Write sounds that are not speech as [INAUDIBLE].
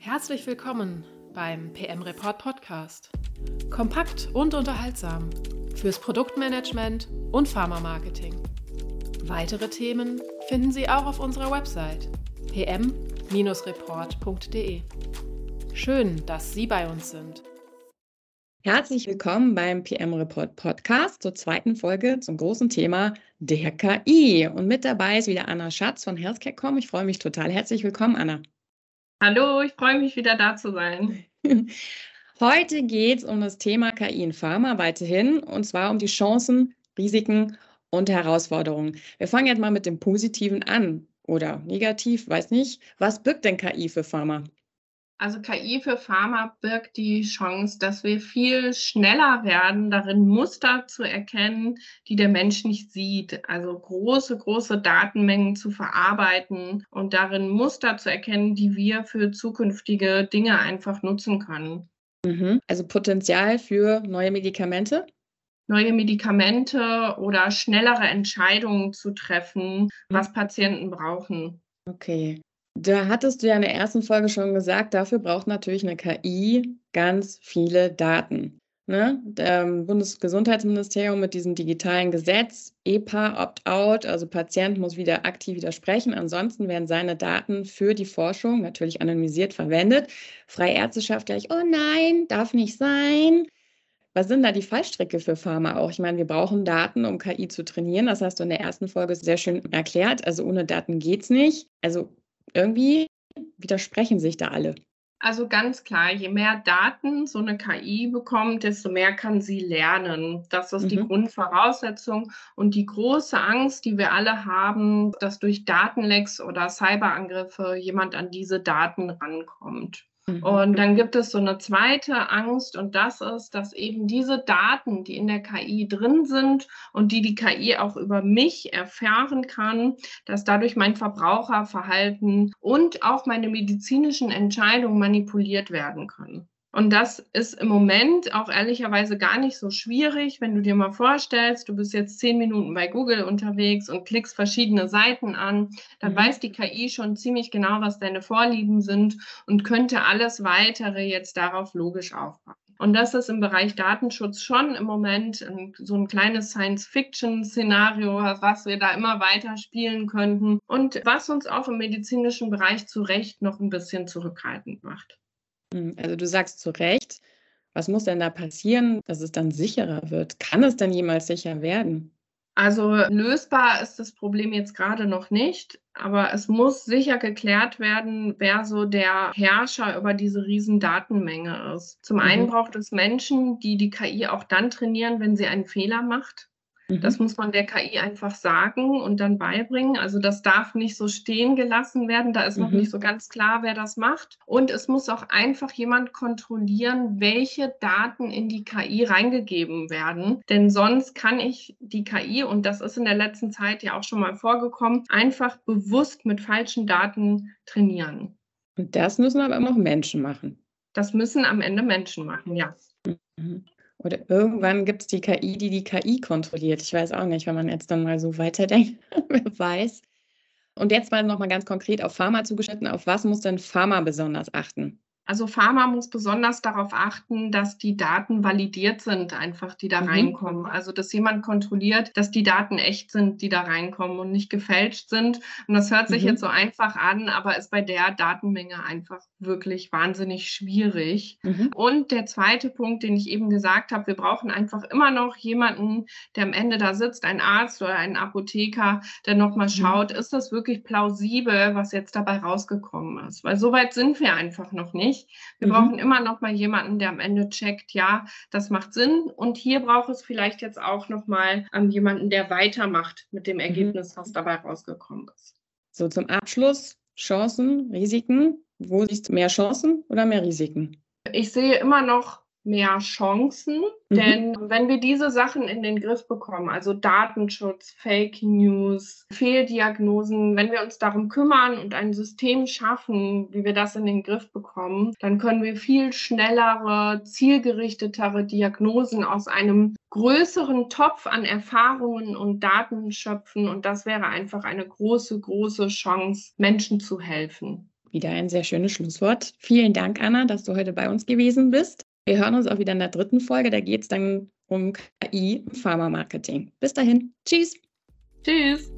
Herzlich willkommen beim PM Report Podcast. Kompakt und unterhaltsam fürs Produktmanagement und Pharma-Marketing. Weitere Themen finden Sie auch auf unserer Website pm-report.de. Schön, dass Sie bei uns sind. Herzlich willkommen beim PM Report Podcast zur zweiten Folge zum großen Thema der KI. Und mit dabei ist wieder Anna Schatz von Healthcare.com. Ich freue mich total. Herzlich willkommen, Anna. Hallo, ich freue mich wieder da zu sein. [LAUGHS] Heute geht es um das Thema KI in Pharma weiterhin und zwar um die Chancen, Risiken und Herausforderungen. Wir fangen jetzt mal mit dem Positiven an oder negativ, weiß nicht. Was birgt denn KI für Pharma? Also KI für Pharma birgt die Chance, dass wir viel schneller werden, darin Muster zu erkennen, die der Mensch nicht sieht. Also große, große Datenmengen zu verarbeiten und darin Muster zu erkennen, die wir für zukünftige Dinge einfach nutzen können. Mhm. Also Potenzial für neue Medikamente? neue Medikamente oder schnellere Entscheidungen zu treffen, was Patienten brauchen. Okay. Da hattest du ja in der ersten Folge schon gesagt, dafür braucht natürlich eine KI ganz viele Daten. Ne? Ähm, Bundesgesundheitsministerium mit diesem digitalen Gesetz, EPA Opt-out, also Patient muss wieder aktiv widersprechen. Ansonsten werden seine Daten für die Forschung natürlich anonymisiert verwendet. Freie Ärzteschaft gleich, oh nein, darf nicht sein. Was sind da die Fallstricke für Pharma auch? Ich meine, wir brauchen Daten, um KI zu trainieren. Das hast du in der ersten Folge sehr schön erklärt. Also ohne Daten geht es nicht. Also irgendwie widersprechen sich da alle. Also ganz klar, je mehr Daten so eine KI bekommt, desto mehr kann sie lernen. Das ist mhm. die Grundvoraussetzung und die große Angst, die wir alle haben, dass durch Datenlecks oder Cyberangriffe jemand an diese Daten rankommt. Mhm. Und dann gibt es so eine zweite Angst und das ist, dass eben diese Daten, die in der KI drin sind und die die KI auch über mich erfahren kann, dass dadurch mein Verbraucherverhalten und auch meine medizinischen Entscheidungen manipuliert werden können. Und das ist im Moment auch ehrlicherweise gar nicht so schwierig, wenn du dir mal vorstellst, du bist jetzt zehn Minuten bei Google unterwegs und klickst verschiedene Seiten an, dann mhm. weiß die KI schon ziemlich genau, was deine Vorlieben sind und könnte alles weitere jetzt darauf logisch aufbauen. Und das ist im Bereich Datenschutz schon im Moment so ein kleines Science-Fiction-Szenario, was wir da immer weiter spielen könnten und was uns auch im medizinischen Bereich zu Recht noch ein bisschen zurückhaltend macht. Hm, also du sagst zu Recht, was muss denn da passieren, dass es dann sicherer wird? Kann es denn jemals sicher werden? Also lösbar ist das Problem jetzt gerade noch nicht, aber es muss sicher geklärt werden, wer so der Herrscher über diese riesen Datenmenge ist. Zum einen mhm. braucht es Menschen, die die KI auch dann trainieren, wenn sie einen Fehler macht. Das mhm. muss man der KI einfach sagen und dann beibringen. Also das darf nicht so stehen gelassen werden. Da ist noch mhm. nicht so ganz klar, wer das macht. Und es muss auch einfach jemand kontrollieren, welche Daten in die KI reingegeben werden. Denn sonst kann ich die KI, und das ist in der letzten Zeit ja auch schon mal vorgekommen, einfach bewusst mit falschen Daten trainieren. Und das müssen aber immer auch Menschen machen. Das müssen am Ende Menschen machen, ja. Mhm. Oder irgendwann gibt es die KI, die die KI kontrolliert. Ich weiß auch nicht, wenn man jetzt dann mal so weiterdenkt, [LAUGHS] wer weiß. Und jetzt mal nochmal ganz konkret auf Pharma zugeschnitten. Auf was muss denn Pharma besonders achten? Also Pharma muss besonders darauf achten, dass die Daten validiert sind, einfach die da mhm. reinkommen. Also dass jemand kontrolliert, dass die Daten echt sind, die da reinkommen und nicht gefälscht sind. Und das hört sich mhm. jetzt so einfach an, aber ist bei der Datenmenge einfach wirklich wahnsinnig schwierig. Mhm. Und der zweite Punkt, den ich eben gesagt habe, wir brauchen einfach immer noch jemanden, der am Ende da sitzt, ein Arzt oder ein Apotheker, der nochmal mhm. schaut, ist das wirklich plausibel, was jetzt dabei rausgekommen ist? Weil so weit sind wir einfach noch nicht nicht. Wir mhm. brauchen immer noch mal jemanden, der am Ende checkt, ja, das macht Sinn. Und hier braucht es vielleicht jetzt auch noch mal ähm, jemanden, der weitermacht mit dem mhm. Ergebnis, was dabei rausgekommen ist. So zum Abschluss Chancen, Risiken. Wo siehst du mehr Chancen oder mehr Risiken? Ich sehe immer noch mehr Chancen. Mhm. Denn wenn wir diese Sachen in den Griff bekommen, also Datenschutz, Fake News, Fehldiagnosen, wenn wir uns darum kümmern und ein System schaffen, wie wir das in den Griff bekommen, dann können wir viel schnellere, zielgerichtetere Diagnosen aus einem größeren Topf an Erfahrungen und Daten schöpfen. Und das wäre einfach eine große, große Chance, Menschen zu helfen. Wieder ein sehr schönes Schlusswort. Vielen Dank, Anna, dass du heute bei uns gewesen bist. Wir hören uns auch wieder in der dritten Folge. Da geht es dann um KI im Pharma-Marketing. Bis dahin. Tschüss. Tschüss.